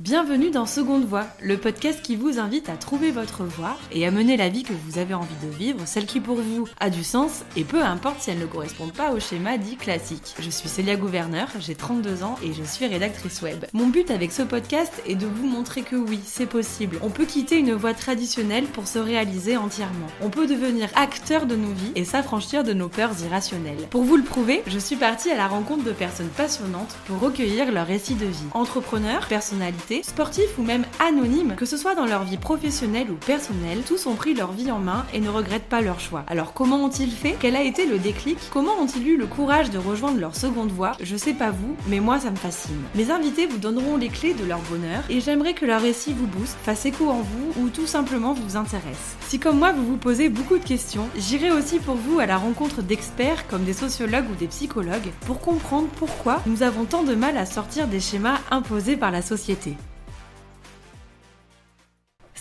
Bienvenue dans Seconde Voix, le podcast qui vous invite à trouver votre voie et à mener la vie que vous avez envie de vivre, celle qui pour vous a du sens et peu importe si elle ne correspond pas au schéma dit classique. Je suis Célia Gouverneur, j'ai 32 ans et je suis rédactrice web. Mon but avec ce podcast est de vous montrer que oui, c'est possible. On peut quitter une voie traditionnelle pour se réaliser entièrement. On peut devenir acteur de nos vies et s'affranchir de nos peurs irrationnelles. Pour vous le prouver, je suis partie à la rencontre de personnes passionnantes pour recueillir leur récit de vie. Entrepreneurs, personnalités, sportifs ou même anonymes, que ce soit dans leur vie professionnelle ou personnelle, tous ont pris leur vie en main et ne regrettent pas leur choix. Alors comment ont-ils fait? Quel a été le déclic? Comment ont-ils eu le courage de rejoindre leur seconde voie? Je sais pas vous, mais moi ça me fascine. Mes invités vous donneront les clés de leur bonheur et j'aimerais que leur récit vous booste, fasse écho en vous ou tout simplement vous intéresse. Si comme moi vous vous posez beaucoup de questions, j'irai aussi pour vous à la rencontre d'experts comme des sociologues ou des psychologues pour comprendre pourquoi nous avons tant de mal à sortir des schémas imposés par la société.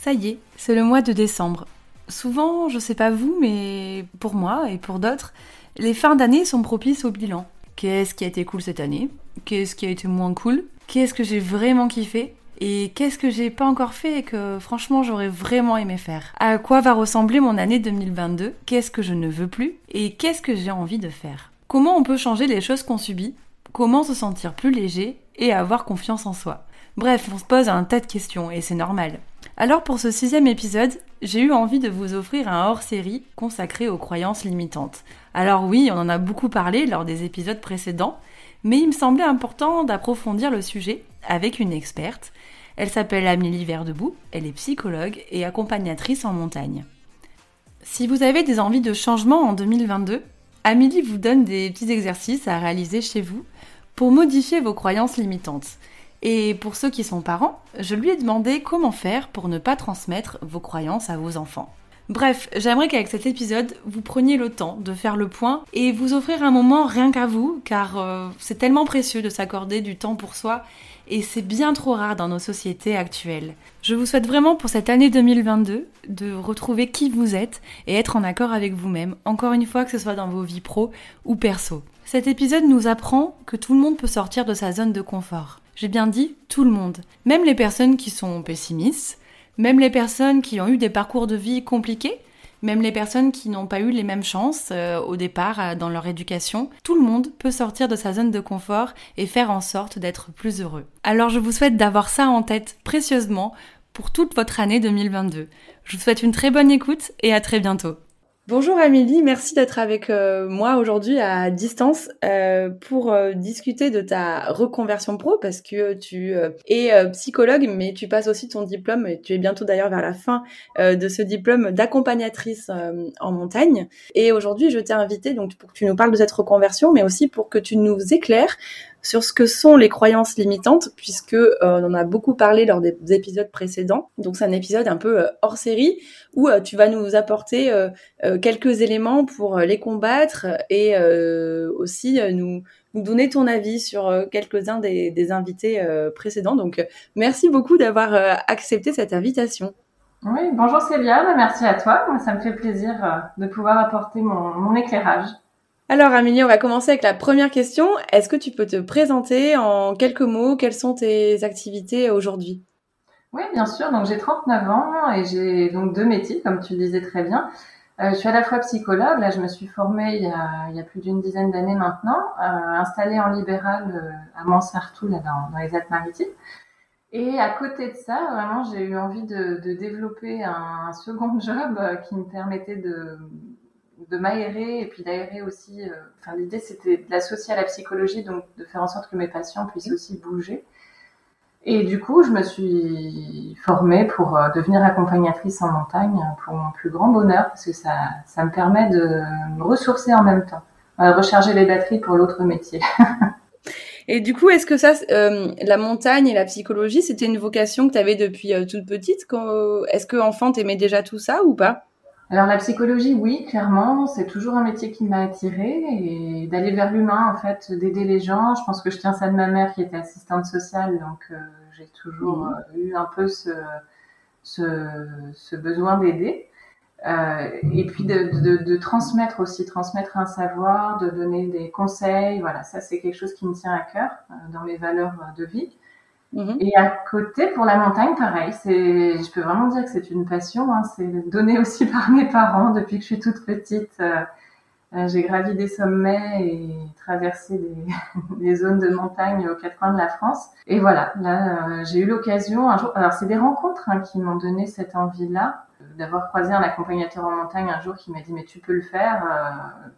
Ça y est, c'est le mois de décembre. Souvent, je sais pas vous, mais pour moi et pour d'autres, les fins d'année sont propices au bilan. Qu'est-ce qui a été cool cette année? Qu'est-ce qui a été moins cool? Qu'est-ce que j'ai vraiment kiffé? Et qu'est-ce que j'ai pas encore fait et que franchement j'aurais vraiment aimé faire? À quoi va ressembler mon année 2022 Qu'est-ce que je ne veux plus? Et qu'est-ce que j'ai envie de faire? Comment on peut changer les choses qu'on subit? Comment se sentir plus léger et avoir confiance en soi? Bref, on se pose un tas de questions et c'est normal. Alors pour ce sixième épisode, j'ai eu envie de vous offrir un hors-série consacré aux croyances limitantes. Alors oui, on en a beaucoup parlé lors des épisodes précédents, mais il me semblait important d'approfondir le sujet avec une experte. Elle s'appelle Amélie Verdebout, elle est psychologue et accompagnatrice en montagne. Si vous avez des envies de changement en 2022, Amélie vous donne des petits exercices à réaliser chez vous pour modifier vos croyances limitantes. Et pour ceux qui sont parents, je lui ai demandé comment faire pour ne pas transmettre vos croyances à vos enfants. Bref, j'aimerais qu'avec cet épisode, vous preniez le temps de faire le point et vous offrir un moment rien qu'à vous, car euh, c'est tellement précieux de s'accorder du temps pour soi et c'est bien trop rare dans nos sociétés actuelles. Je vous souhaite vraiment pour cette année 2022 de retrouver qui vous êtes et être en accord avec vous-même, encore une fois que ce soit dans vos vies pro ou perso. Cet épisode nous apprend que tout le monde peut sortir de sa zone de confort. J'ai bien dit tout le monde. Même les personnes qui sont pessimistes, même les personnes qui ont eu des parcours de vie compliqués, même les personnes qui n'ont pas eu les mêmes chances euh, au départ euh, dans leur éducation, tout le monde peut sortir de sa zone de confort et faire en sorte d'être plus heureux. Alors je vous souhaite d'avoir ça en tête précieusement pour toute votre année 2022. Je vous souhaite une très bonne écoute et à très bientôt. Bonjour Amélie, merci d'être avec euh, moi aujourd'hui à distance euh, pour euh, discuter de ta reconversion pro parce que tu es psychologue mais tu passes aussi ton diplôme et tu es bientôt d'ailleurs vers la fin de ce diplôme d'accompagnatrice en montagne. Et aujourd'hui je t'ai invité donc pour que tu nous parles de cette reconversion mais aussi pour que tu nous éclaires sur ce que sont les croyances limitantes, puisque euh, on en a beaucoup parlé lors des épisodes précédents. Donc c'est un épisode un peu euh, hors série où euh, tu vas nous apporter quelques éléments pour les combattre et aussi nous nous donner ton avis sur quelques-uns des, des, invités précédents. Donc merci beaucoup d'avoir accepté cette invitation. Oui, bonjour Célia, merci à toi. Ça me fait plaisir de pouvoir apporter mon, mon éclairage. Alors Amélie, on va commencer avec la première question. Est-ce que tu peux te présenter en quelques mots? Quelles sont tes activités aujourd'hui? Oui, bien sûr. Donc j'ai 39 ans et j'ai donc deux métiers, comme tu le disais très bien. Euh, je suis à la fois psychologue. Là, je me suis formée il y a, plus d'une dizaine d'années maintenant, euh, installée en libéral euh, à Mansartou, là, dans, les Alpes-Maritimes. Et à côté de ça, vraiment, j'ai eu envie de, développer un, second job qui me permettait de, de m'aérer et puis d'aérer aussi. Euh, enfin, l'idée c'était de l'associer à la psychologie, donc de faire en sorte que mes patients puissent aussi bouger. Et du coup, je me suis formée pour euh, devenir accompagnatrice en montagne pour mon plus grand bonheur, parce que ça, ça me permet de me ressourcer en même temps, euh, recharger les batteries pour l'autre métier. Et du coup, est-ce que ça, la montagne et la psychologie, c'était une vocation que tu avais depuis toute petite? Est-ce que enfant, t'aimais déjà tout ça ou pas? Alors la psychologie, oui, clairement, c'est toujours un métier qui m'a attirée et d'aller vers l'humain, en fait, d'aider les gens. Je pense que je tiens ça de ma mère qui était assistante sociale, donc euh, j'ai toujours mhm. euh, eu un peu ce, ce, ce besoin d'aider. Euh, et puis de, de, de, transmettre aussi, transmettre un savoir, de donner des conseils. Voilà, ça c'est quelque chose qui me tient à cœur euh, dans mes valeurs de vie. Mhm. Et à côté, pour la montagne, pareil. C'est, je peux vraiment dire que c'est une passion. Hein. C'est donné aussi par mes parents depuis que je suis toute petite. Euh, euh, j'ai gravi des sommets et traversé des, zones de montagne aux quatre coins de la France. Et voilà, là, euh, j'ai eu l'occasion un jour. Alors, c'est des rencontres hein, qui m'ont donné cette envie-là d'avoir croisé un accompagnateur en montagne un jour qui m'a dit mais tu peux le faire,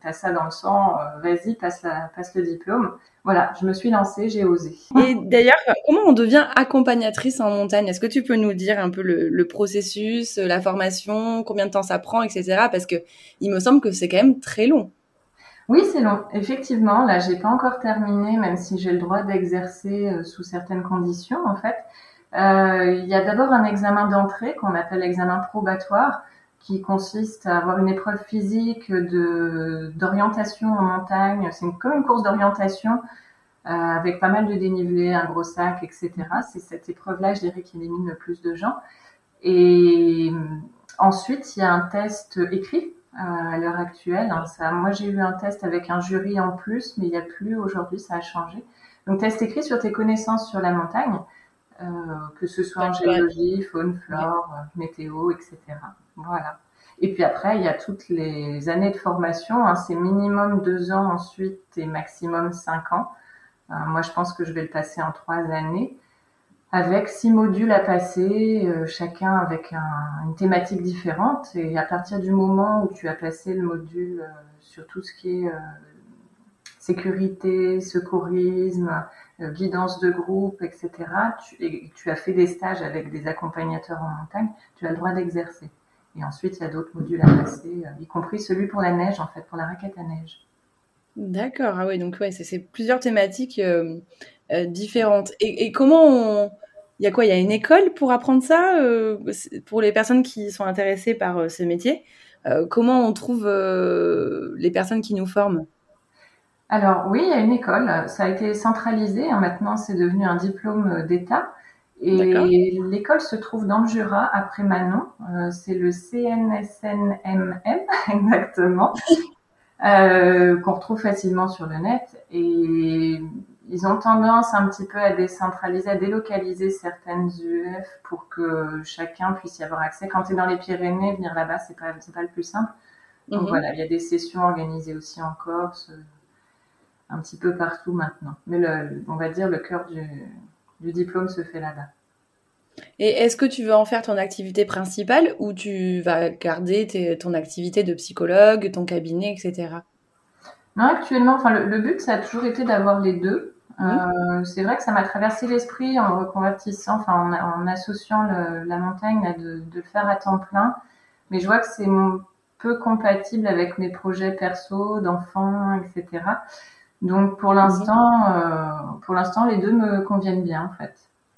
t'as ça dans le sang, vas-y passe, la, passe le diplôme. Voilà, je me suis lancée, j'ai osé. Et d'ailleurs, comment on devient accompagnatrice en montagne? Est-ce que tu peux nous dire un peu le, processus, la formation, combien de temps ça prend, etc. Parce que il me semble que c'est quand même très long. Oui, c'est long. Effectivement, là, j'ai pas encore terminé, même si j'ai le droit d'exercer euh, sous certaines conditions, en fait. Euh, il y a d'abord un examen d'entrée qu'on appelle l'examen probatoire, qui consiste à avoir une épreuve physique de d'orientation en montagne. C'est comme une course d'orientation euh, avec pas mal de dénivelé, un gros sac, etc. C'est cette épreuve-là, je dirais, qui élimine le plus de gens. Et ensuite, il y a un test écrit euh, à l'heure actuelle. Hein, ça, moi, j'ai eu un test avec un jury en plus, mais il n'y a plus aujourd'hui, ça a changé. Donc, test écrit sur tes connaissances sur la montagne. Euh, que ce soit en géologie, faune, flore, euh, météo, etc. Voilà. Et puis après, il y a toutes les années de formation. Hein, c'est minimum deux ans ensuite et maximum cinq ans. Euh, moi, je pense que je vais le passer en trois années avec six modules à passer, chacun avec une thématique différente. Et à partir du moment où tu as passé le module sur tout ce qui est sécurité, secourisme, euh, guidance de groupe, etc., et tu as fait des stages avec des accompagnateurs en montagne, tu as le droit d'exercer. Et ensuite, il y a d'autres modules à passer, euh, y compris celui pour la neige, en fait, pour la raquette à neige. D'accord, ah oui, donc ouais, c'est plusieurs thématiques euh, différentes. Et, comment on... Il y a quoi? Il y a une école pour apprendre ça Pour les personnes qui sont intéressées par ce métier, comment on trouve les personnes qui nous forment? Alors oui, il y a une école. Ça a été centralisé. Hein. Maintenant, c'est devenu un diplôme d'État. Et l'école se trouve dans le Jura, après Manon. Euh, c'est le CNSNMM, exactement, euh, qu'on retrouve facilement sur le net. Et ils ont tendance un petit peu à décentraliser, à délocaliser certaines UF pour que chacun puisse y avoir accès. Quand tu es dans les Pyrénées, venir là-bas, c'est pas, pas le plus simple. Donc mhm. voilà, il y a des sessions organisées aussi en Corse, un petit peu partout maintenant. Mais le, on va dire le cœur du, du diplôme se fait là-bas. Et est-ce que tu veux en faire ton activité principale ou tu vas garder ton activité de psychologue, ton cabinet, etc. Non, actuellement, enfin, le, but, ça a toujours été d'avoir les deux. Euh, c'est vrai que ça m'a traversé l'esprit en reconvertissant, enfin, en, associant la montagne, de, de, le faire à temps plein. Mais je vois que c'est peu compatible avec mes projets perso, d'enfants, etc. Donc pour l'instant, euh, pour l'instant, les deux me conviennent bien en fait.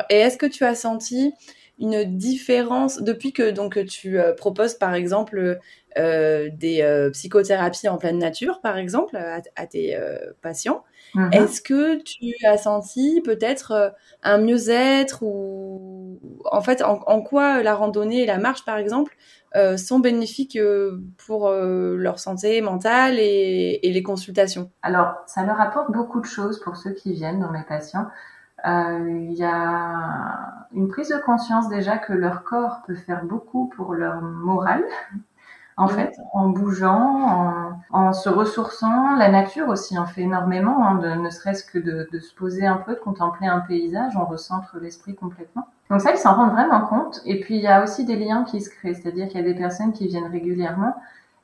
Et est-ce que tu as senti une différence depuis que donc tu euh, proposes par exemple euh, des psychothérapies en pleine nature, par exemple, à, tes patients? Mhm. Est-ce que tu as senti peut-être un mieux-être ou en fait en, en, quoi la randonnée et la marche, par exemple, euh, sont bénéfiques euh, pour euh, leur santé mentale et, les consultations? Alors, ça leur apporte beaucoup de choses pour ceux qui viennent dans mes patients. Il y a une prise de conscience déjà que leur corps peut faire beaucoup pour leur morale. En fait, en bougeant, en, se ressourçant, la nature aussi en fait énormément, hein, de, ne serait-ce que de, de se poser un peu, de contempler un paysage, on recentre l'esprit complètement. Donc ça, ils s'en rendent vraiment compte. Et puis, il y a aussi des liens qui se créent, c'est-à-dire qu'il y a des personnes qui viennent régulièrement.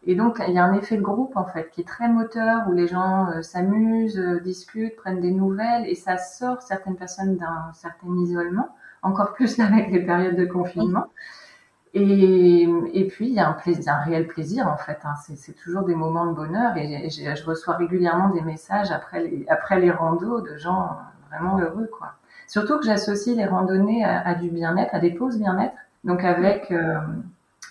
Et donc, il y a un effet de groupe, en fait, qui est très moteur, où les gens euh, s'amusent, euh, discutent, prennent des nouvelles, et ça sort certaines personnes d'un certain isolement, encore plus avec les périodes de confinement. Et, puis, il y a un, plaisir, un réel plaisir, en fait. Hein. C'est toujours des moments de bonheur, et, je reçois régulièrement des messages après les, après les randos de gens vraiment heureux, quoi. Surtout que j'associe les randonnées à, du bien-être, à des pauses bien-être. Donc avec euh,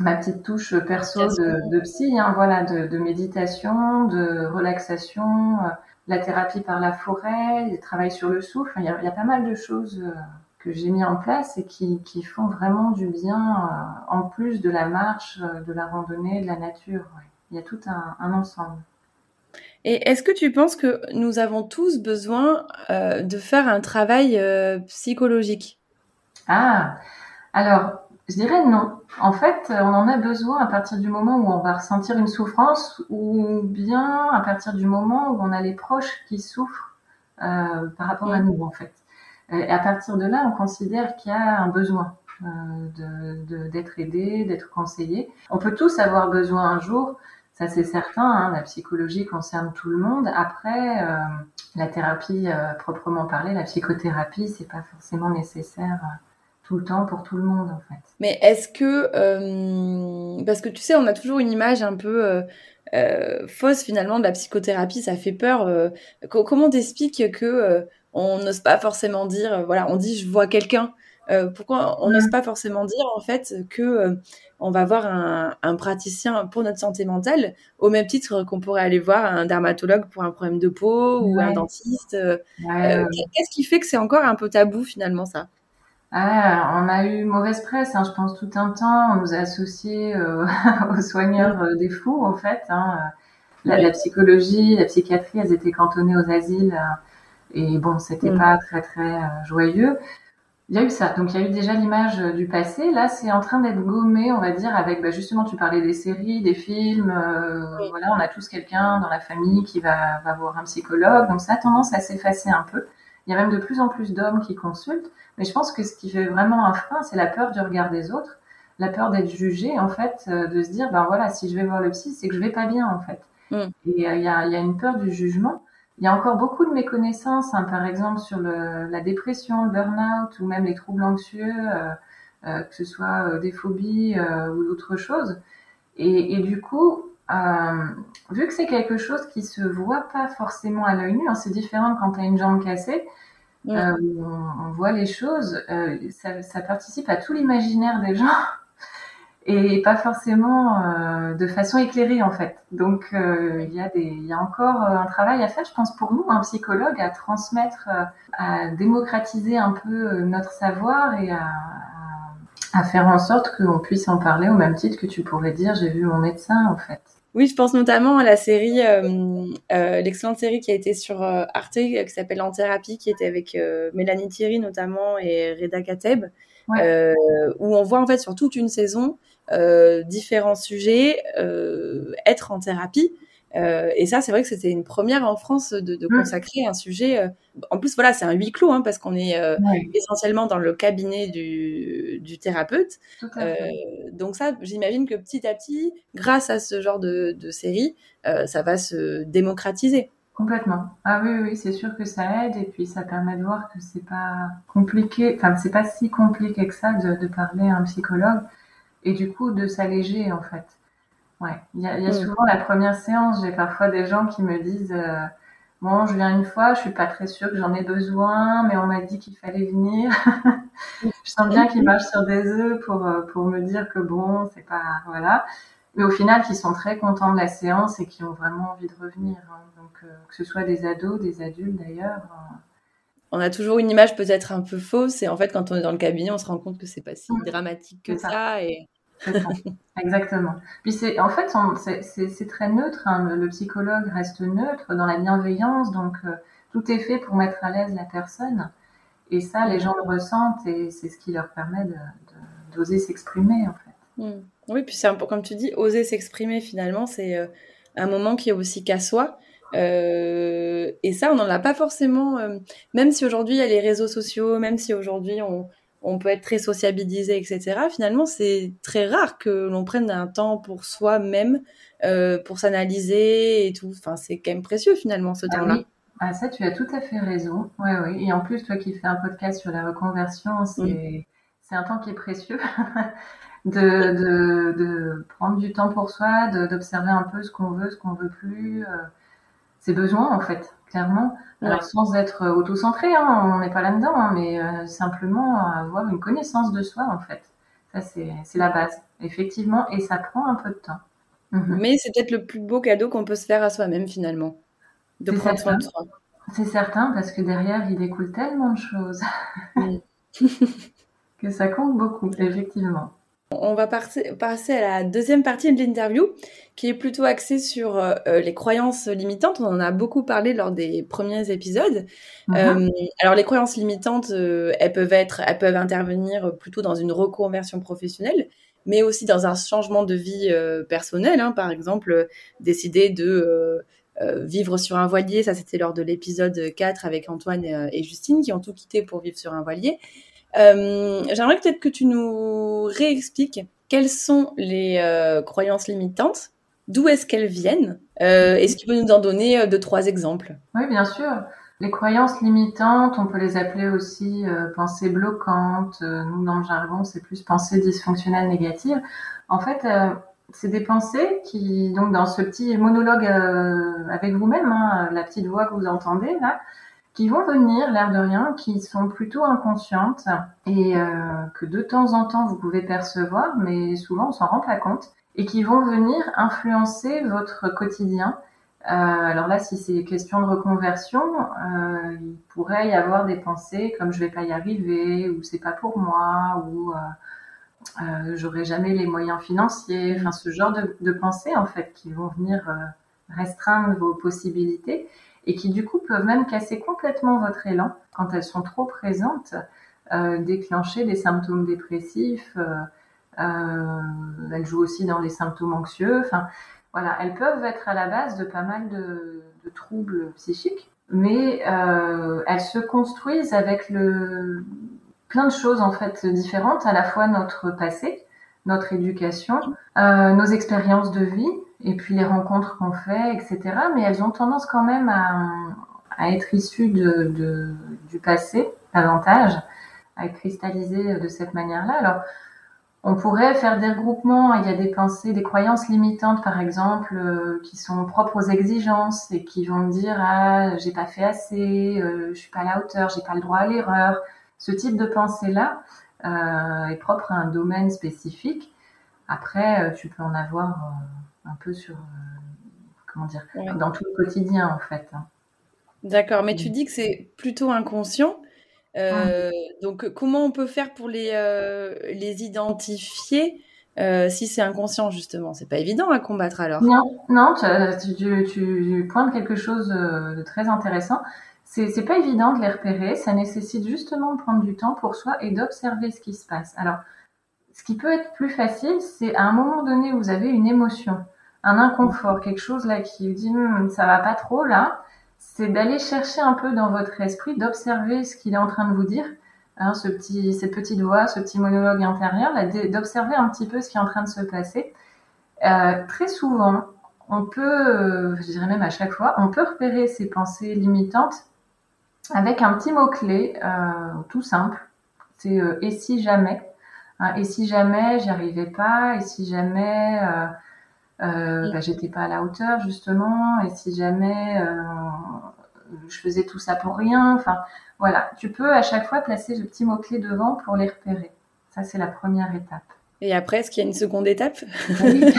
ma petite touche perso de, psy, hein, voilà, de, méditation, de relaxation, euh, la thérapie par la forêt, le travail sur le souffle. Il y a, pas mal de choses euh, que j'ai mis en place et qui, font vraiment du bien en plus de la marche, de la randonnée, de la nature. Il y a tout un ensemble. Et est-ce que tu penses que nous avons tous besoin euh, de faire un travail euh, psychologique? Ah, alors, je dirais non. En fait, on en a besoin à partir du moment où on va ressentir une souffrance ou bien à partir du moment où on a les proches qui souffrent euh, par rapport à mm. nous, en fait. Et à partir de là, on considère qu'il y a un besoin euh, d'être aidé, d'être conseillé. On peut tous avoir besoin un jour, ça c'est certain. Hein, la psychologie concerne tout le monde. Après, euh, la thérapie euh, proprement parlée, la psychothérapie, c'est pas forcément nécessaire tout le temps pour tout le monde en fait. Mais est-ce que parce que tu sais, on a toujours une image un peu fausse finalement de la psychothérapie, ça fait peur. comment t'expliques que on n'ose pas forcément dire, voilà, on dit je vois quelqu'un. pourquoi on n'ose pas forcément dire en fait que on va voir un, praticien pour notre santé mentale, au même titre qu'on pourrait aller voir un dermatologue pour un problème de peau ou un dentiste. Euh, euh, qu'est-ce qui fait que c'est encore un peu tabou finalement ça? Ah, on a eu mauvaise presse, hein, je pense tout un temps. On nous a associés euh, aux soigneurs des fous, en fait. Hein. La, psychologie, la psychiatrie, elles étaient cantonnées aux asiles. et bon, c'était mm. pas très très joyeux. Il y a eu ça. Donc il y a eu déjà l'image euh, du passé. Là, c'est en train d'être gommé, on va dire, avec bah, justement, tu parlais des séries, des films. Euh, voilà, on a tous quelqu'un dans la famille qui va, va voir un psychologue. Donc ça a tendance à s'effacer un peu. Il y a même de plus en plus d'hommes qui consultent. Mais je pense que ce qui fait vraiment un frein, c'est la peur du regard des autres, la peur d'être jugé, en fait, euh, de se dire, ben voilà, si je vais voir le psy, c'est que je vais pas bien, en fait. Mm. Et il y, a, il y a une peur du jugement. Il y a encore beaucoup de méconnaissances, hein, par exemple sur le, la dépression, le burn-out ou même les troubles anxieux, euh, euh, que ce soit euh, des phobies ou d'autres choses. Et, et, du coup, vu que c'est quelque chose qui se voit pas forcément à l'œil nu, hein, c'est différent quand tu as une jambe cassée, on, on, voit les choses, ça, ça participe à tout l'imaginaire des gens et pas forcément euh, de façon éclairée en fait. Donc euh, il y a des, y a encore euh, un travail à faire, je pense pour nous, un psychologue, à transmettre, à démocratiser un peu notre savoir et à, à faire en sorte qu'on puisse en parler au même titre que tu pourrais dire j'ai vu mon médecin en fait. Oui, je pense notamment à la série, l'excellente série qui a été sur Arte, qui s'appelle En thérapie, qui était avec Mélanie Thierry notamment et Reda Kateb, où on voit en fait sur toute une saison euh, différents sujets, euh, être en thérapie. Euh, et ça, c'est vrai que c'était une première en France de, de mmh. consacrer un sujet. en plus, voilà, c'est un huis clos hein, parce qu'on est essentiellement dans le cabinet du, du thérapeute. donc ça, j'imagine que petit à petit, grâce à ce genre de, de série, ça va se démocratiser. Complètement. Ah oui, oui, c'est sûr que ça aide et puis ça permet de voir que c'est pas compliqué, enfin c'est pas si compliqué que ça de, de parler à un psychologue et du coup de s'alléger en fait. Ouais, il y a, y a, mm. souvent la première séance, j'ai parfois des gens qui me disent euh, bon, je viens une fois, je suis pas très sûre que j'en ai besoin, mais on m'a dit qu'il fallait venir. je sens bien qu'ils marchent sur des œufs pour euh, pour me dire que bon, c'est pas voilà. Mais au final, qu'ils sont très contents de la séance et qui ont vraiment envie de revenir. Hein. Donc euh, que ce soit des ados, des adultes d'ailleurs. Euh, on a toujours une image peut-être un peu fausse et en fait quand on est dans le cabinet on se rend compte que c'est pas si mm. dramatique que ça. et Exactement. Puis c'est en fait c'est très neutre. Hein. Le, psychologue reste neutre dans la bienveillance, donc euh, tout est fait pour mettre à l'aise la personne. Et ça, les gens le ressentent et c'est ce qui leur permet d'oser s'exprimer en fait. Mm. Oui, puis c'est comme tu dis, oser s'exprimer finalement, c'est euh, un moment qui est aussi qu'à soi. Euh, et ça, on n'en a pas forcément, même si aujourd'hui il y a les réseaux sociaux, même si aujourd'hui on, on peut être très sociabilisé, etc. Finalement, c'est très rare que l'on prenne un temps pour soi-même, euh, pour s'analyser et tout. Enfin, c'est quand même précieux finalement ce ah temps-là. Ah, ça, tu as tout à fait raison. Oui, oui. Et en plus, toi qui fais un podcast sur la reconversion, c'est un temps qui est précieux. de, de, de, prendre du temps pour soi, d'observer un peu ce qu'on veut, ce qu'on veut plus. Euh, ses besoins, en fait clairement. Alors sans être euh, auto-centré, hein, on n'est pas là-dedans, hein, mais euh, simplement avoir une connaissance de soi en fait. Ça c'est la base, effectivement, et ça prend un peu de temps. Mhm. Mais c'est peut-être le plus beau cadeau qu'on peut se faire à soi-même finalement, de prendre soin de soi. C'est certain, parce que derrière il découle tellement de choses que ça compte beaucoup, effectivement. On va passer à la deuxième partie de l'interview, qui est plutôt axée sur euh, les croyances limitantes. On en a beaucoup parlé lors des premiers épisodes. Mhm. Euh, alors les croyances limitantes, euh, elles peuvent être, elles peuvent intervenir plutôt dans une reconversion professionnelle, mais aussi dans un changement de vie personnelle. Hein. Par exemple, décider de vivre sur un voilier, ça c'était lors de l'épisode 4 avec Antoine et Justine qui ont tout quitté pour vivre sur un voilier. Euh, j'aimerais peut-être que tu nous réexpliques quelles sont les euh, croyances limitantes, d'où est-ce qu'elles viennent. Euh, Est-ce que tu peux nous en donner deux, trois exemples Oui, bien sûr. Les croyances limitantes, on peut les appeler aussi pensées bloquantes. nous, dans le jargon, c'est plus pensées dysfonctionnelles négatives. En fait, c'est des pensées qui, donc dans ce petit monologue avec vous-même, hein, la petite voix que vous entendez là, qui vont venir, l'air de rien, qui sont plutôt inconscientes. Et euh, que de temps en temps vous pouvez percevoir, mais souvent on s'en rend pas compte, et qui vont venir influencer votre quotidien. Euh, alors là, si c'est question de reconversion, euh, il pourrait y avoir des pensées comme je vais pas y arriver, ou c'est pas pour moi, ou euh, euh j'aurai jamais les moyens financiers, enfin ce genre de, de pensées en fait qui vont venir euh, restreindre vos possibilités et qui du coup peuvent même casser complètement votre élan quand elles sont trop présentes, euh, déclencher des symptômes dépressifs. Euh, euh, elles jouent aussi dans les symptômes anxieux. Enfin, voilà, elles peuvent être à la base de pas mal de, de troubles psychiques, mais euh, elles se construisent avec le plein de choses en fait différentes, à la fois notre passé, notre éducation, euh, nos expériences de vie, et puis les rencontres qu'on fait, etc. Mais elles ont tendance quand même à, être issues du passé davantage, à être cristallisées de cette manière-là. Alors, on pourrait faire des regroupements. Il y a des pensées, des croyances limitantes, par exemple, euh, qui sont propres aux exigences et qui vont me dire ah j'ai pas fait assez, euh, je suis pas à la hauteur, j'ai pas le droit à l'erreur. Ce type de pensée-là euh, est propre à un domaine spécifique. Après, euh, tu peux en avoir un peu sur, euh, comment dire, dans tout le quotidien en fait. Hein. D'accord, mais tu mm. dis que c'est plutôt inconscient. Euh, donc, comment on peut faire pour les, euh, les identifier si c'est inconscient, justement? C'est pas évident à combattre alors. Non, non tu, tu, tu, pointes quelque chose de très intéressant. C'est pas évident de les repérer. Ça nécessite justement de prendre du temps pour soi et d'observer ce qui se passe. Alors, ce qui peut être plus facile, c'est à un moment donné, vous avez une émotion un inconfort, quelque chose là qui vous dit hm, ça va pas trop là, c'est d'aller chercher un peu dans votre esprit, d'observer ce qu'il est en train de vous dire, hein, ce petit, cette petite voix, ce petit monologue intérieur, d'observer un petit peu ce qui est en train de se passer. Euh, très souvent, on peut, euh, je dirais même à chaque fois, on peut repérer ces pensées limitantes avec un petit mot-clé euh, tout simple. C'est et si jamais? Hein, et si jamais j'y arrivais pas, et si jamais euh, bah, j'étais pas à la hauteur justement, et si jamais euh, je faisais tout ça pour rien, enfin voilà, tu peux à chaque fois placer le petit mot clé devant pour les repérer. Ça c'est la première étape. Et après, est-ce qu'il y a une seconde étape? Oui.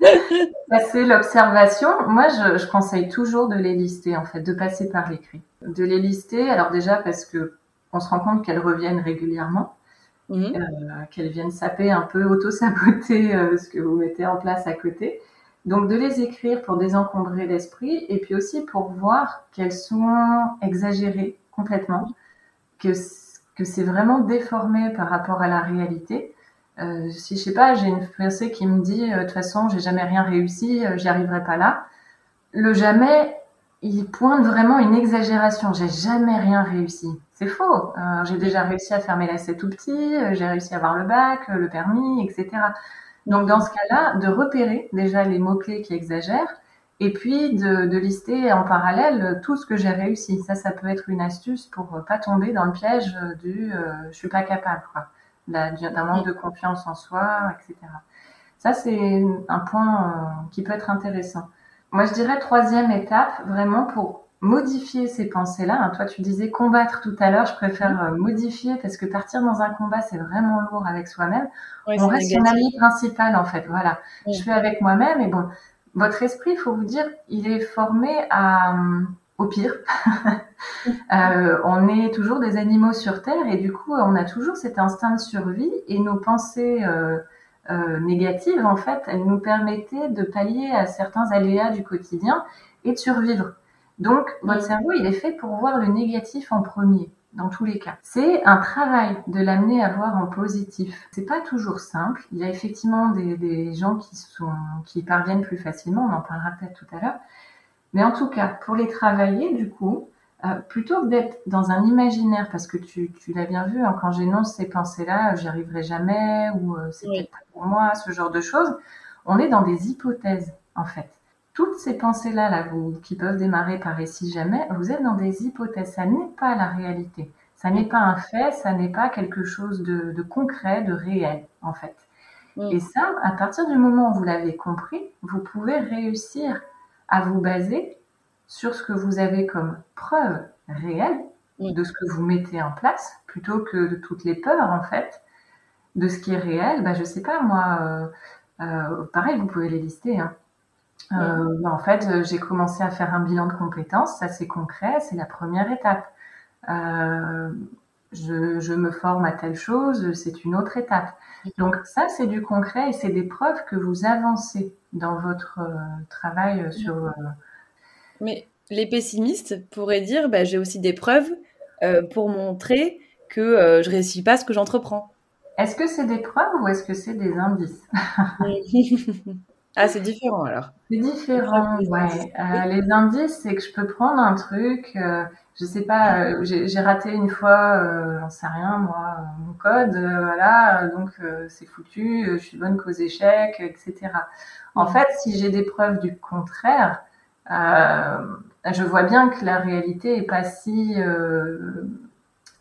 c'est l'observation. Moi, je, je, conseille toujours de les lister, en fait, de passer par l'écrit. De les lister, alors déjà parce que on se rend compte qu'elles reviennent régulièrement. Mmh. Euh, qu'elles viennent saper un peu, auto-saboter euh, ce que vous mettez en place à côté. Donc de les écrire pour désencombrer l'esprit et puis aussi pour voir qu'elles sont exagérées complètement, que, que c'est vraiment déformé par rapport à la réalité. Euh, si je sais pas, j'ai une pensée qui me dit de toute façon j'ai jamais rien réussi, j'y arriverai pas là. Le jamais il pointe vraiment une exagération. J'ai jamais rien réussi. C'est faux. Euh, j'ai déjà réussi à mes lacets tout petits, euh, j'ai réussi à avoir le bac, euh, le permis, etc. Donc dans ce cas-là, de repérer déjà les mots-clés qui exagèrent et puis de, de, lister en parallèle tout ce que j'ai réussi. Ça, ça peut être une astuce pour pas tomber dans le piège du euh, je suis pas capable, quoi, d'un manque de confiance en soi, etc. Ça, c'est un point qui peut être intéressant. Moi, je dirais troisième étape, vraiment pour modifier ces pensées-là. Hein, toi, tu disais combattre tout à l'heure. Je préfère euh, modifier parce que partir dans un combat, c'est vraiment lourd avec soi-même. On reste son ami principal, en fait. Voilà. Je suis avec moi-même et bon, votre esprit, il faut vous dire, il est formé à, au pire. euh, on est toujours des animaux sur Terre et du coup, on a toujours cet instinct de survie et nos pensées euh, euh, négatives, en fait, elles nous permettaient de pallier à certains aléas du quotidien et de survivre. Donc, votre cerveau, il est fait pour voir le négatif en premier dans tous les cas. C'est un travail de l'amener à voir en positif. C'est pas toujours simple. Il y a effectivement des, des, gens qui sont qui parviennent plus facilement. On en parlera peut-être tout à l'heure. Mais en tout cas, pour les travailler, du coup, euh, plutôt que d'être dans un imaginaire, parce que tu, tu l'as bien vu, hein, quand j'énonce ces pensées-là, j'y arriverai jamais, ou euh, c'est peut-être pas pour moi, ce genre de choses, on est dans des hypothèses, en fait. Toutes ces pensées-là, là, vous, qui peuvent démarrer par et si jamais, vous êtes dans des hypothèses, ça n'est pas la réalité. Ça n'est pas un fait, ça n'est pas quelque chose de, de concret, de réel, en fait. Et ça, à partir du moment où vous l'avez compris, vous pouvez réussir à vous baser sur ce que vous avez comme preuve réelle de ce que vous mettez en place, plutôt que de toutes les peurs, en fait, de ce qui est réel. Bah, je sais pas, moi, euh, euh, pareil, vous pouvez les lister. Hein. Euh, en fait, j'ai commencé à faire un bilan de compétences, ça c'est concret, c'est la première étape. Euh, je, je, me forme à telle chose, c'est une autre étape. Donc ça, c'est du concret et c'est des preuves que vous avancez dans votre euh, travail sur. Euh, Mais les pessimistes pourraient dire, bah, j'ai aussi des preuves euh, pour montrer que euh, je réussis pas ce que j'entreprends. Est-ce que c'est des preuves ou est-ce que c'est des indices? Ah, c'est différent alors. C'est différent, ouais. Euh, les indices, c'est que je peux prendre un truc, euh, je sais pas, euh, j'ai raté une fois, euh, j'en sais rien, moi, mon code, voilà, donc c'est foutu, je suis bonne qu'aux échecs, etc. En fait, si j'ai des preuves du contraire, je vois bien que la réalité est pas si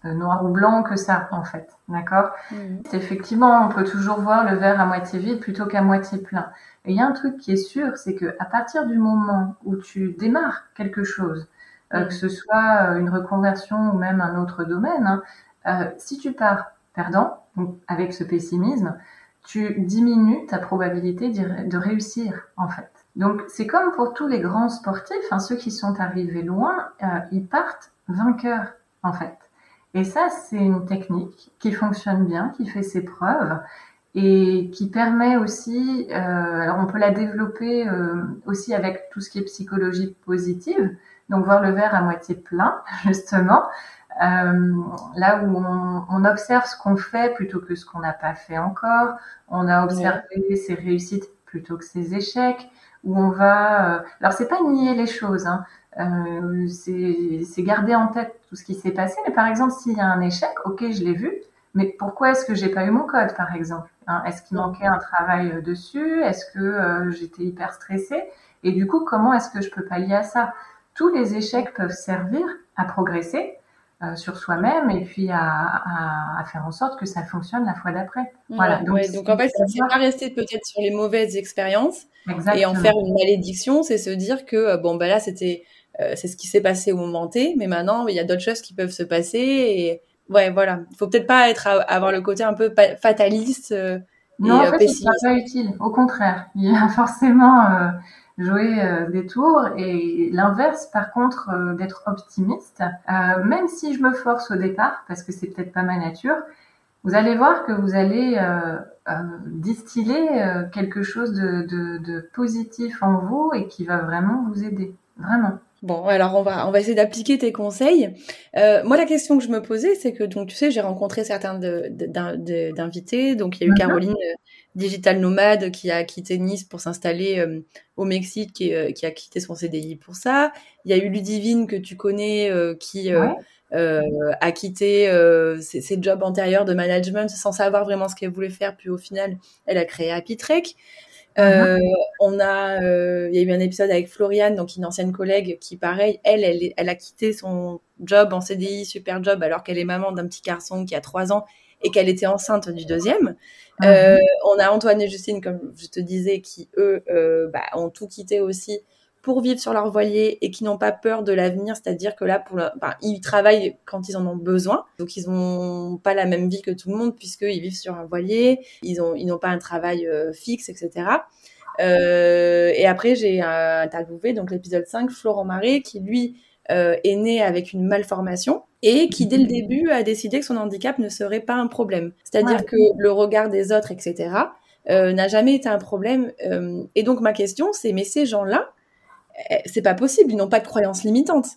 noir ou blanc que ça, en fait. D'accord? Mmh. Effectivement, on peut toujours voir le verre à moitié vide plutôt qu'à moitié plein. Et il y a un truc qui est sûr, c'est que à partir du moment où tu démarres quelque chose, euh, que ce soit euh, une reconversion ou même un autre domaine, hein, euh, si tu pars perdant, donc avec ce pessimisme, tu diminues ta probabilité de réussir en fait. Donc c'est comme pour tous les grands sportifs, hein, ceux qui sont arrivés loin, euh, ils partent vainqueurs en fait. Et ça, c'est une technique qui fonctionne bien, qui fait ses preuves et qui permet aussi, euh, alors on peut la développer euh, aussi avec tout ce qui est psychologie positive, donc voir le verre à moitié plein, justement, euh, là où on, on observe ce qu'on fait plutôt que ce qu'on n'a pas fait encore, on a observé ses réussites plutôt que ses échecs, où on va, euh, alors c'est pas nier les choses, hein, euh, c'est garder en tête tout ce qui s'est passé, mais par exemple s'il y a un échec, ok, je l'ai vu, mais pourquoi est-ce que j'ai pas eu mon code, par exemple? Hein Est-ce qu'il manquait un travail euh, dessus? Est-ce que euh, j'étais hyper stressée? Et du coup, comment est-ce que je peux pallier à ça? Tous les échecs peuvent servir à progresser euh, sur soi-même et puis à, à, à, faire en sorte que ça fonctionne la fois d'après. Voilà. Donc, ouais, donc en fait, c'est pas rester peut-être sur les mauvaises expériences Exactement. et en faire une malédiction, c'est se dire que bon bah là c'était euh, c'est ce qui s'est passé au moment T, mais maintenant il y a d'autres choses qui peuvent se passer et ouais, voilà. Il faut peut-être pas être avoir le côté un peu fataliste. Euh, non, et, en fait, c'est pas utile. Au contraire, il y a forcément euh, jouer euh, des tours et l'inverse, par contre, euh, d'être optimiste. Euh, même si je me force au départ, parce que c'est peut-être pas ma nature, vous allez voir que vous allez distiller quelque chose de, de, de positif en vous et qui va vraiment vous aider. Vraiment. Bon, alors on va on va essayer d'appliquer tes conseils. Euh, moi, la question que je me posais, c'est que donc tu sais, j'ai rencontré certains d'invités. Donc il y a eu -hmm. Caroline, euh, digital nomade, qui a quitté Nice pour s'installer euh, au Mexique, qui, euh, qui, a quitté son CDI pour ça. Il y a eu Ludivine que tu connais, euh, qui ouais. a quitté ses, ses, jobs antérieurs de management sans savoir vraiment ce qu'elle voulait faire. Puis au final, elle a créé Happy Trek. Euh, on a, euh, il y a eu un épisode avec Floriane, donc une ancienne collègue, qui pareil, elle, elle, elle a quitté son job en CDI, super job, alors qu'elle est maman d'un petit garçon qui a trois ans et qu'elle était enceinte du deuxième. Euh, on a Antoine et Justine, comme je te disais, qui eux bah, ont tout quitté aussi pour vivre sur leur voilier et qui n'ont pas peur de l'avenir, c'est-à-dire que là, pour le, enfin, ils travaillent quand ils en ont besoin, donc ils n'ont pas la même vie que tout le monde puisqu'ils vivent sur un voilier, ils ont, ils n'ont pas un travail euh, fixe, etc. Euh, et après, j'ai interviewé donc l'épisode 5, Florent Marais, qui lui est né avec une malformation et qui dès le début a décidé que son handicap ne serait pas un problème. C'est-à-dire que le regard des autres, etc., n'a jamais été un problème. et donc ma question, c'est mais ces gens-là, c'est pas possible, ils n'ont pas de croyances limitantes.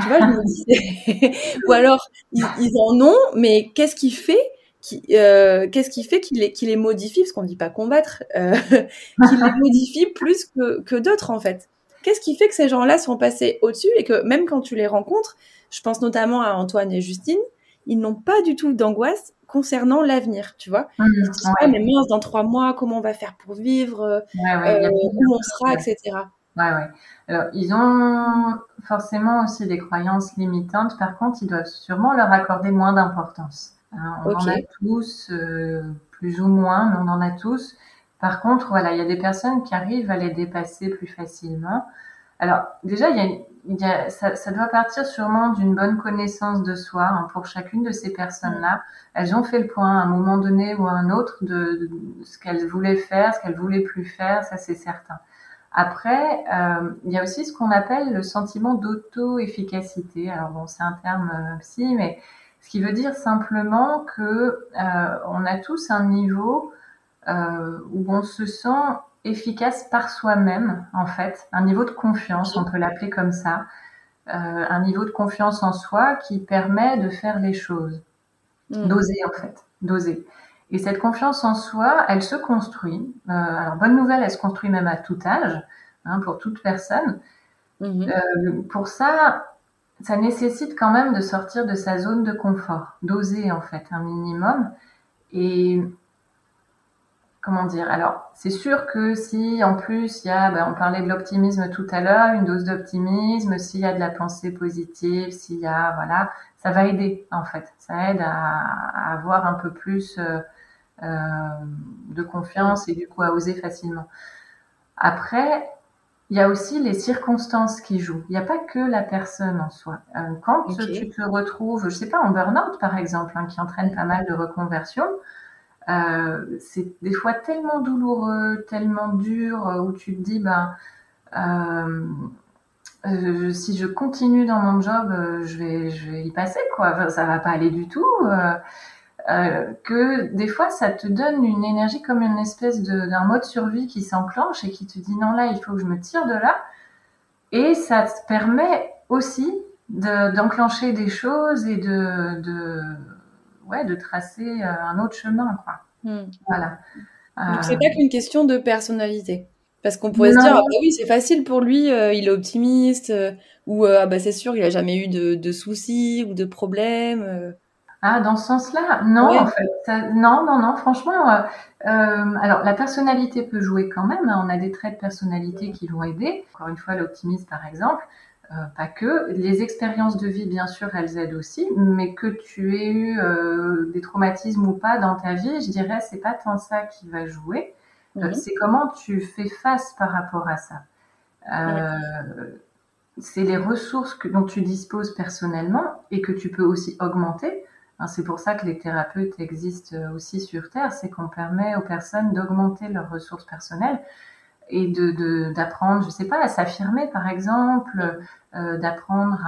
Tu vois, je me dis, ou alors ils, en ont, mais qu'est-ce qui fait qui, euh, qu'est-ce qui fait qu'il les, qu les modifie, parce qu'on ne dit pas combattre, euh, qu'il les modifie plus que, que d'autres en fait. Qu'est-ce qui fait que ces gens-là sont passés au-dessus et que même quand tu les rencontres, je pense notamment à Antoine et Justine, ils n'ont pas du tout d'angoisse concernant l'avenir, tu vois. Mmh, ils se disent, ouais. mais mince, dans trois mois, comment on va faire pour vivre, ouais, euh, où on sera, etc. Ouais, ouais. Alors, ils ont forcément aussi des croyances limitantes. Par contre, ils doivent sûrement leur accorder moins d'importance. Hein, on en a tous, euh, plus ou moins, mais on en a tous. Par contre, voilà, il y a des personnes qui arrivent à les dépasser plus facilement. Alors, déjà, il y a, il y a, ça, ça, doit partir sûrement d'une bonne connaissance de soi hein, pour chacune de ces personnes-là. Elles ont fait le point à un moment donné ou à un autre de, de ce qu'elles voulaient faire, ce qu'elles voulaient plus faire, ça c'est certain. Après, euh, il y a aussi ce qu'on appelle le sentiment d'auto-efficacité. Alors bon, c'est un terme euh, psy, mais ce qui veut dire simplement que euh, on a tous un niveau euh, où on se sent efficace par soi-même, en fait, un niveau de confiance, on peut l'appeler comme ça, euh, un niveau de confiance en soi qui permet de faire les choses, mmh. d'oser en fait, d'oser. Et cette confiance en soi, elle se construit. Euh, alors, bonne nouvelle, elle se construit même à tout âge, hein, pour toute personne. Mmh. Euh, pour ça, ça nécessite quand même de sortir de sa zone de confort, d'oser en fait un minimum. Et comment dire Alors, c'est sûr que si en plus il y a, ben, on parlait de l'optimisme tout à l'heure, une dose d'optimisme, s'il y a de la pensée positive, s'il y a, voilà, ça va aider en fait. Ça aide à, à avoir un peu plus euh, euh, de confiance et du coup à oser facilement. Après, il y a aussi les circonstances qui jouent. Il n'y a pas que la personne en soi. Euh, quand okay. tu te retrouves, je sais pas, en burn-out par exemple, hein, qui entraîne pas mal de reconversion, euh, c'est des fois tellement douloureux, tellement dur, euh, où tu te dis, ben, euh, euh, si je continue dans mon job, je vais, je vais y passer, quoi. Ça va pas aller du tout. Euh, que des fois ça te donne une énergie comme une espèce d'un mode survie qui s'enclenche et qui te dit non là il faut que je me tire de là. Et ça te permet aussi d'enclencher de, des choses et de, de ouais de tracer euh, un autre chemin quoi. Hmm. voilà. Donc c'est pas qu'une question de personnalité. Parce qu'on pourrait non. se dire ah bah oui c'est facile pour lui euh, il est optimiste euh, ou ah bah c'est sûr il a jamais eu de, de soucis ou de problèmes ah, dans ce sens-là, non, ouais. en fait, ça, non, non, non. Franchement, euh, euh, alors la personnalité peut jouer quand même. Hein, on a des traits de personnalité qui vont aider. Encore une fois, l'optimisme, par exemple, euh, pas que. Les expériences de vie, bien sûr, elles aident aussi. Mais que tu aies eu euh, des traumatismes ou pas dans ta vie, je dirais, c'est pas tant ça qui va jouer. Mmh. c'est comment tu fais face par rapport à ça. Mmh. C'est les ressources que, dont tu disposes personnellement et que tu peux aussi augmenter. C'est pour ça que les thérapeutes existent euh, aussi sur Terre, c'est qu'on permet aux personnes d'augmenter leurs ressources personnelles et d'apprendre, je sais pas, à s'affirmer par exemple, euh, d'apprendre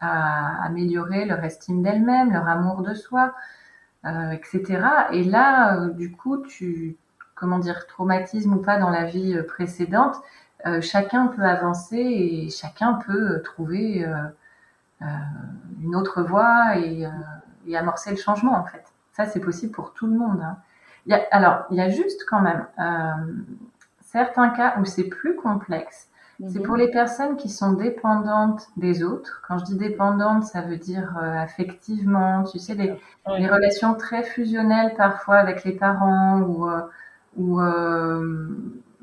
à, améliorer leur estime d'elle-même, leur amour de soi, euh, etc. Et là, du coup, tu, comment dire, traumatisme ou pas dans la vie précédente, chacun peut avancer et chacun peut trouver une autre voie et, euh, et, amorcer le changement en fait. Ça c'est possible pour tout le monde. Hein. Il y a, alors il y a juste quand même euh, certains cas où c'est plus complexe. -hmm. C'est pour les personnes qui sont dépendantes des autres. Quand je dis dépendante, ça veut dire euh, affectivement, tu sais, les, relations très fusionnelles parfois avec les parents ou, euh, ou euh,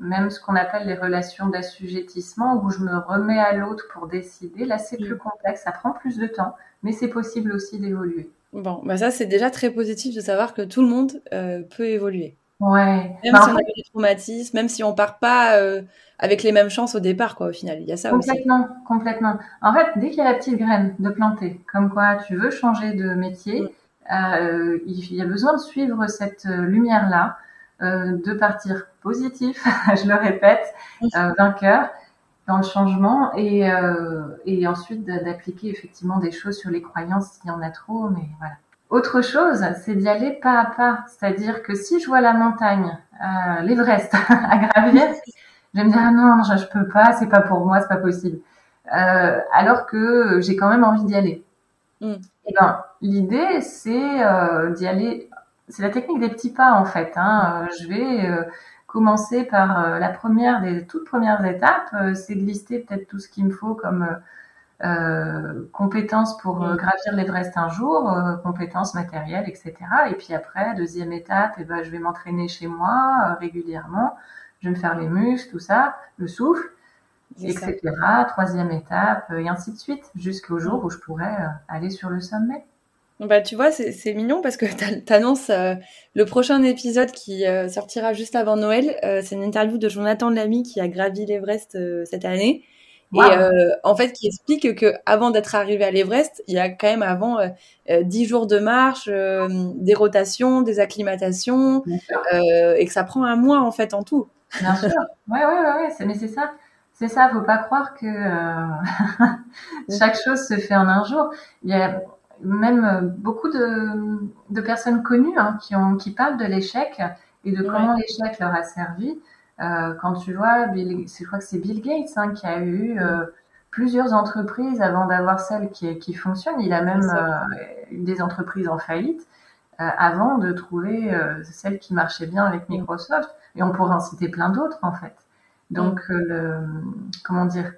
même ce qu'on appelle les relations d'assujettissement, où je me remets à l'autre pour décider. Là, c'est plus complexe, ça prend plus de temps, mais c'est possible aussi d'évoluer. Bon, bah ça, c'est déjà très positif de savoir que tout le monde euh, peut évoluer. Ouais. Même bah, si on a des traumatismes, même si on part pas euh, avec les mêmes chances au départ, quoi, au final. Il y a ça complètement, aussi. Complètement, En fait, dès qu'il y a la petite graine de planter, comme quoi tu veux changer de métier, mmh. euh, il y a besoin de suivre cette lumière-là. Euh, de partir positif, je le répète, euh, vainqueur, dans le changement et, euh, et ensuite d'appliquer effectivement des choses sur les croyances s'il y en a trop, mais voilà. Autre chose, c'est d'y aller pas à pas. C'est-à-dire que si je vois la montagne, euh, l'Everest à gravir, je vais me dire ah non, je, je peux pas, c'est pas pour moi, c'est pas possible. Alors que j'ai quand même envie d'y aller. Mm. Et ben, l'idée c'est d'y aller. C'est la technique des petits pas en fait. Hein. Euh, je vais euh, commencer par euh, la première des toutes premières étapes, c'est de lister peut-être tout ce qu'il me faut comme euh, compétences pour euh, gravir l'Everest un jour, compétences matérielles, etc. Et puis après, deuxième étape, eh ben, je vais m'entraîner chez moi régulièrement, je vais me faire les muscles, tout ça, le souffle, etc. Troisième étape, et ainsi de suite, jusqu'au jour où je pourrais aller sur le sommet. Bah, tu vois, c'est mignon parce que tu annonces le prochain épisode qui sortira juste avant Noël. c'est une interview de Jonathan Lamy qui a gravi l'Everest cette année. Et euh, en fait, qui explique que avant d'être arrivé à l'Everest, il y a quand même avant euh, euh, dix jours de marche, des rotations, des acclimatations, et que ça prend un mois en fait en tout. Bien sûr. Ouais, ouais, ouais, ouais. mais c'est ça. C'est ça. Faut pas croire que chaque chose se fait en un jour. Il y a même beaucoup de, de personnes connues hein, qui ont qui parlent de l'échec et de comment l'échec leur a servi. Euh, quand tu vois, je crois que c'est Bill Gates hein, qui a eu euh, plusieurs entreprises avant d'avoir celle qui, qui fonctionne. Il a même eu euh, des entreprises en faillite avant de trouver celle qui marchait bien avec Microsoft. Et on pourrait en citer plein d'autres en fait. Donc, le, comment dire,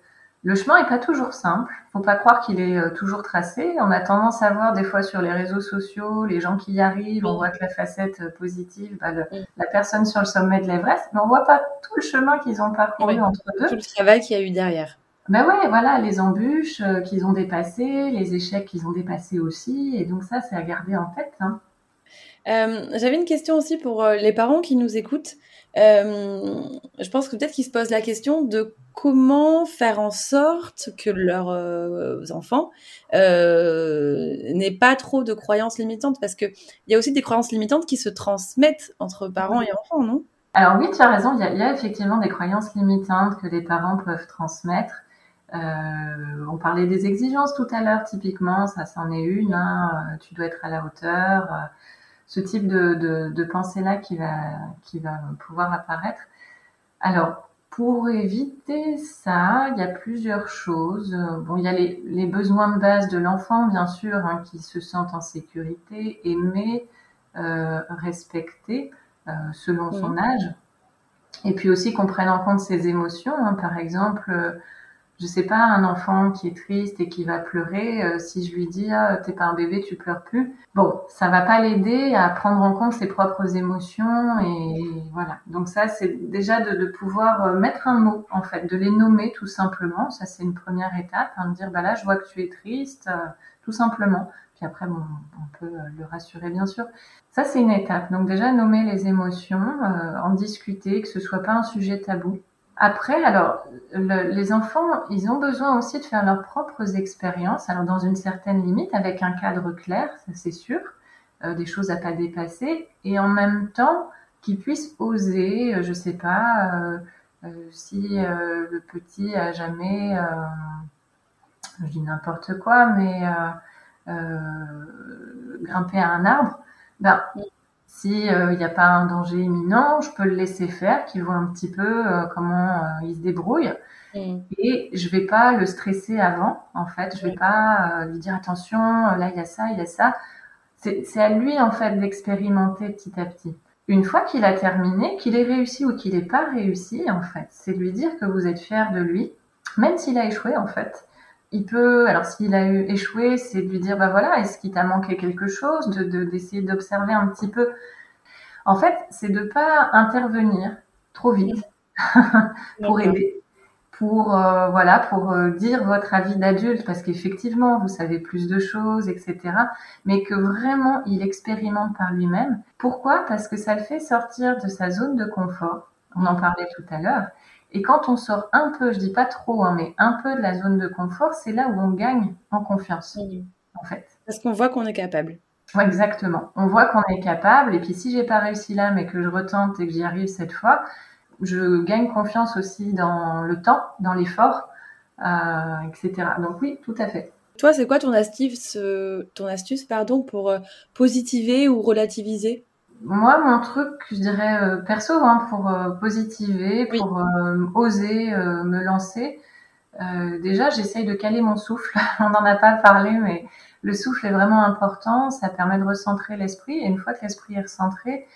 le chemin est pas toujours simple. Faut pas croire qu'il est euh, toujours tracé. On a tendance à voir des fois sur les réseaux sociaux les gens qui y arrivent. On voit que la facette euh, positive, bah, la personne sur le sommet de l'Everest, mais on voit pas tout le chemin qu'ils ont parcouru entre deux. Tout le travail qu'il y a eu derrière. Ben ouais, voilà, les embûches euh, qu'ils ont dépassées, les échecs qu'ils ont dépassés aussi. Et donc ça, c'est à garder en tête. Hein. J'avais une question aussi pour les parents qui nous écoutent. Je pense que peut-être qu'ils se posent la question de comment faire en sorte que leurs euh, enfants euh, n'aient pas trop de croyances limitantes. Parce que il y a aussi des croyances limitantes qui se transmettent entre parents et enfants, non? Alors oui, tu as raison, il y, a, effectivement des croyances limitantes que les parents peuvent transmettre. Euh, on parlait des exigences tout à l'heure, typiquement, ça c'en est une, hein, tu dois être à la hauteur, ce type de, de, de pensée-là qui va, qui va pouvoir apparaître. Alors, pour éviter ça, il y a plusieurs choses. Bon, il y a les, les besoins de base de l'enfant, bien sûr, hein, qui se sentent en sécurité, aimés, euh, respectés euh, selon son âge. Et puis aussi qu'on prenne en compte ses émotions. Hein. Par exemple, je sais pas, un enfant qui est triste et qui va pleurer, euh, si je lui dis ah t'es pas un bébé, tu pleures plus, bon, ça va pas l'aider à prendre en compte ses propres émotions et voilà. Donc ça c'est déjà de, pouvoir euh, mettre un mot en fait, de les nommer tout simplement. Ça c'est une première étape, hein, de dire bah là je vois que tu es triste, euh, tout simplement. Puis après bon, on peut le rassurer bien sûr. Ça c'est une étape. Donc déjà nommer les émotions, en discuter, que ce soit pas un sujet tabou. Après, alors, les enfants, ils ont besoin aussi de faire leurs propres expériences, alors dans une certaine limite, avec un cadre clair, ça c'est sûr, euh, des choses à pas dépasser, et en même temps qu'ils puissent oser, euh, je sais pas, euh, si le petit a jamais, je dis n'importe quoi, mais grimper à un arbre, ben si il euh, n'y a pas un danger imminent, je peux le laisser faire, qu'il voit un petit peu euh, comment euh, il se débrouille. Mm. Et je vais pas le stresser avant, en fait. Je vais pas lui dire attention, là il y a ça, il y a ça. C'est à lui en fait d'expérimenter petit à petit. Une fois qu'il a terminé, qu'il ait réussi ou qu'il n'ait pas réussi, en fait, c'est lui dire que vous êtes fier de lui, même s'il a échoué en fait il peut, alors s'il a eu échoué, c'est de lui dire, bah voilà, est-ce qu'il t'a manqué quelque chose, de d'essayer d'observer un petit peu. En fait, c'est de pas intervenir trop vite pour aider, pour euh, voilà, pour euh, dire votre avis d'adulte, parce qu'effectivement vous savez plus de choses, etc. Mais que vraiment il expérimente par lui-même. Pourquoi? Parce que ça le fait sortir de sa zone de confort. On en parlait tout à l'heure. Et quand on sort un peu, je dis pas trop, hein, mais un peu de la zone de confort, c'est là où on gagne en confiance, en fait. Parce qu'on voit qu'on est capable. Ouais, exactement. On voit qu'on est capable. Et puis si j'ai pas réussi là, mais que je retente et que j'y arrive cette fois, je gagne confiance aussi dans le temps, dans l'effort, euh, etc. Donc oui, tout à fait. Toi, c'est quoi ton astuce, ton astuce pardon, pour euh, positiver ou relativiser? Moi, mon truc, je dirais euh, perso, hein, pour positiver, pour oser me lancer, déjà, j'essaye de caler mon souffle. On n'en a pas parlé, mais le souffle est vraiment important. Ça permet de recentrer l'esprit. Et une fois que l'esprit est recentré,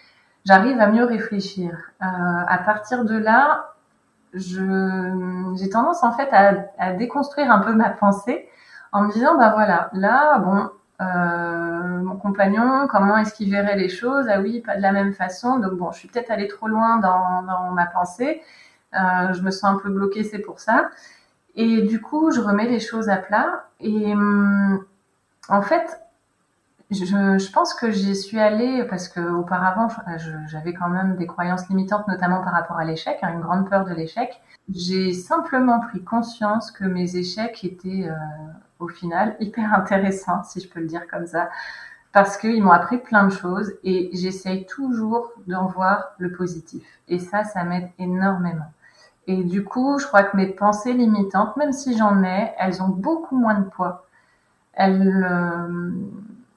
j'arrive à mieux réfléchir. à partir de là, j'ai tendance en fait à, à, déconstruire un peu ma pensée en me disant bah voilà là bon euh, mon compagnon comment est-ce qu'il verrait les choses? Ah oui pas de la même façon. Donc bon je suis peut-être allée trop loin dans, dans ma pensée. Euh, je me sens un peu bloquée c'est pour ça. Et du coup je remets les choses à plat. Et hum, en fait je, je, pense que j'y suis allée parce que auparavant j'avais quand même des croyances limitantes, notamment par rapport à l'échec, hein, une grande peur de l'échec. J'ai simplement pris conscience que mes échecs étaient euh, au final hyper intéressants, si je peux le dire comme ça, parce qu'ils m'ont appris plein de choses et j'essaye toujours d'en voir le positif. Et ça, ça m'aide énormément. Et du coup, je crois que mes pensées limitantes, même si j'en ai, elles ont beaucoup moins de poids. Elles, euh,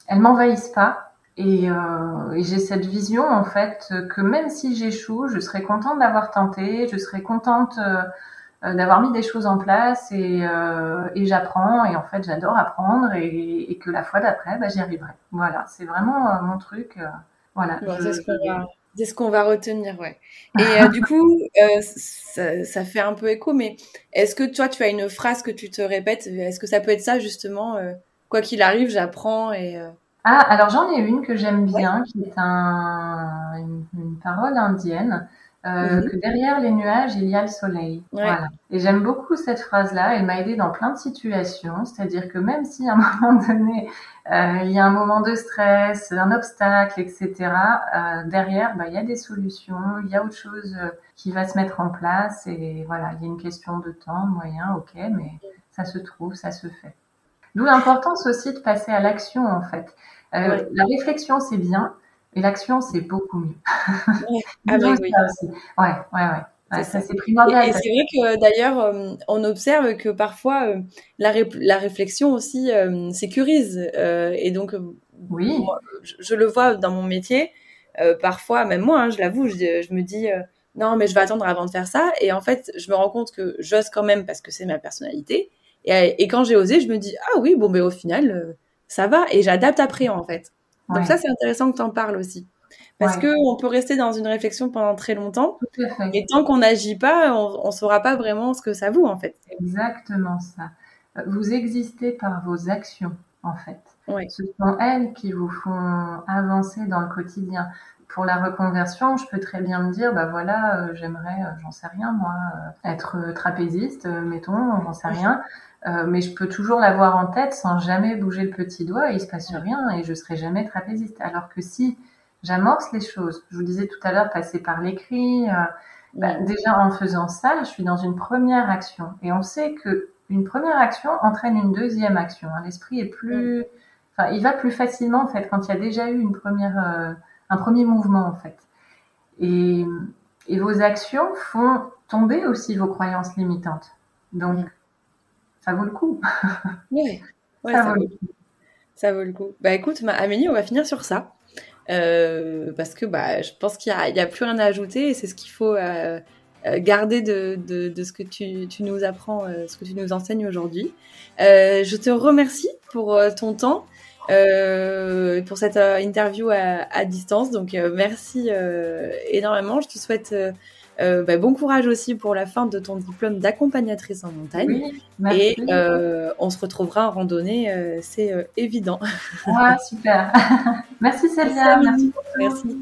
elles m'envahissent pas. Et, euh, et j'ai cette vision en fait que même si j'échoue, je serais contente d'avoir tenté, je serais contente euh, d'avoir mis des choses en place et, euh, et j'apprends et en fait j'adore apprendre et, et, que la fois d'après bah, j'y arriverai. Voilà, c'est vraiment euh, mon truc. voilà. c'est ce qu'on va retenir, ouais. Et du coup, euh, ça, ça, fait un peu écho, mais est-ce que toi, tu as une phrase que tu te répètes? Est-ce que ça peut être ça, justement quoi qu'il arrive, j'apprends et. Euh, ah, alors j'en ai une que j'aime bien, qui est un, une, parole indienne. Euh, mhm. que derrière les nuages, il y a le soleil. Voilà. Et j'aime beaucoup cette phrase-là. Elle m'a aidé dans plein de situations. C'est-à-dire que même si à un moment donné, euh, il y a un moment de stress, un obstacle, etc., euh, derrière, bah, il y a des solutions, il y a autre chose qui va se mettre en place. Et voilà, il y a une question de temps, de moyens, ok, mais ça se trouve, ça se fait. D'où l'importance aussi de passer à l'action en fait. La réflexion c'est bien, mais l'action c'est beaucoup mieux. Ouais. Ah bah oui. Ouais, ouais, ouais. ça, c'est primordial. Et, c'est vrai que d'ailleurs, euh, on observe que parfois euh, la, la, réflexion aussi sécurise. et donc, oui. je, le vois dans mon métier. parfois, même moi, hein, je l'avoue, je, je, me dis non, mais je vais attendre avant de faire ça. Et en fait, je me rends compte que j'ose quand même parce que c'est ma personnalité. Et, quand j'ai osé, je me dis ah oui bon mais au final euh, ça va et j'adapte après en fait. Donc ça c'est intéressant que tu en parles aussi. Parce que on peut rester dans une réflexion pendant très longtemps. Et tant qu'on n'agit pas, on ne saura pas vraiment ce que ça vaut en fait. Exactement ça. Vous existez par vos actions en fait. Ce sont elles qui vous font avancer dans le quotidien. Pour la reconversion, je peux très bien me dire, bah voilà, euh, j'aimerais, euh, j'en sais rien moi, être trapéziste, mettons, j'en sais rien. Euh, mais je peux toujours l'avoir en tête sans jamais bouger le petit doigt et il se passe rien et je serai jamais trapéziste. Alors que si j'amorce les choses, je vous disais tout à l'heure, passer par l'écrit, euh, bah, déjà en faisant ça, je suis dans une première action et on sait que une première action entraîne une deuxième action. Hein. L'esprit est plus, enfin, il va plus facilement en fait quand il y a déjà eu une première, euh, un premier mouvement en fait. Et, et vos actions font tomber aussi vos croyances limitantes. Donc ça vaut le coup. Oui, ça, vaut le coup. Ça vaut le coup. Bah écoute, Amélie, on va finir sur ça. Euh, parce que bah, je pense qu'il n'y a, plus rien à ajouter et c'est ce qu'il faut euh, euh, garder de, de, ce que tu, tu nous apprends, ce que tu nous enseignes aujourd'hui. je te remercie pour ton temps, pour cette interview à, à distance. Donc merci énormément. Je te souhaite euh, bah, bon courage aussi pour la fin de ton diplôme d'accompagnatrice en montagne. Et euh, on se retrouvera en randonnée, euh, c'est évident. Ouais, super. merci Célia. Merci. merci.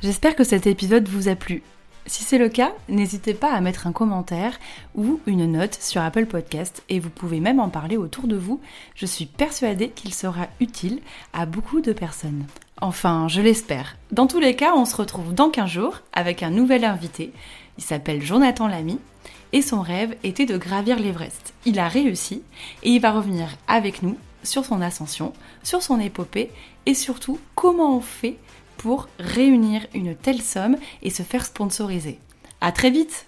J'espère que cet épisode vous a plu. Si c'est le cas, n'hésitez pas à mettre un commentaire ou une note sur Apple Podcast et vous pouvez même en parler autour de vous. Je suis persuadée qu'il sera utile à beaucoup de personnes. Enfin, je l'espère. Dans tous les cas, on se retrouve dans 15 jours avec un nouvel invité. Il s'appelle Jonathan Lamy et son rêve était de gravir l'Everest. Il a réussi et il va revenir avec nous sur son ascension, sur son épopée et surtout comment on fait pour réunir une telle somme et se faire sponsoriser. À très vite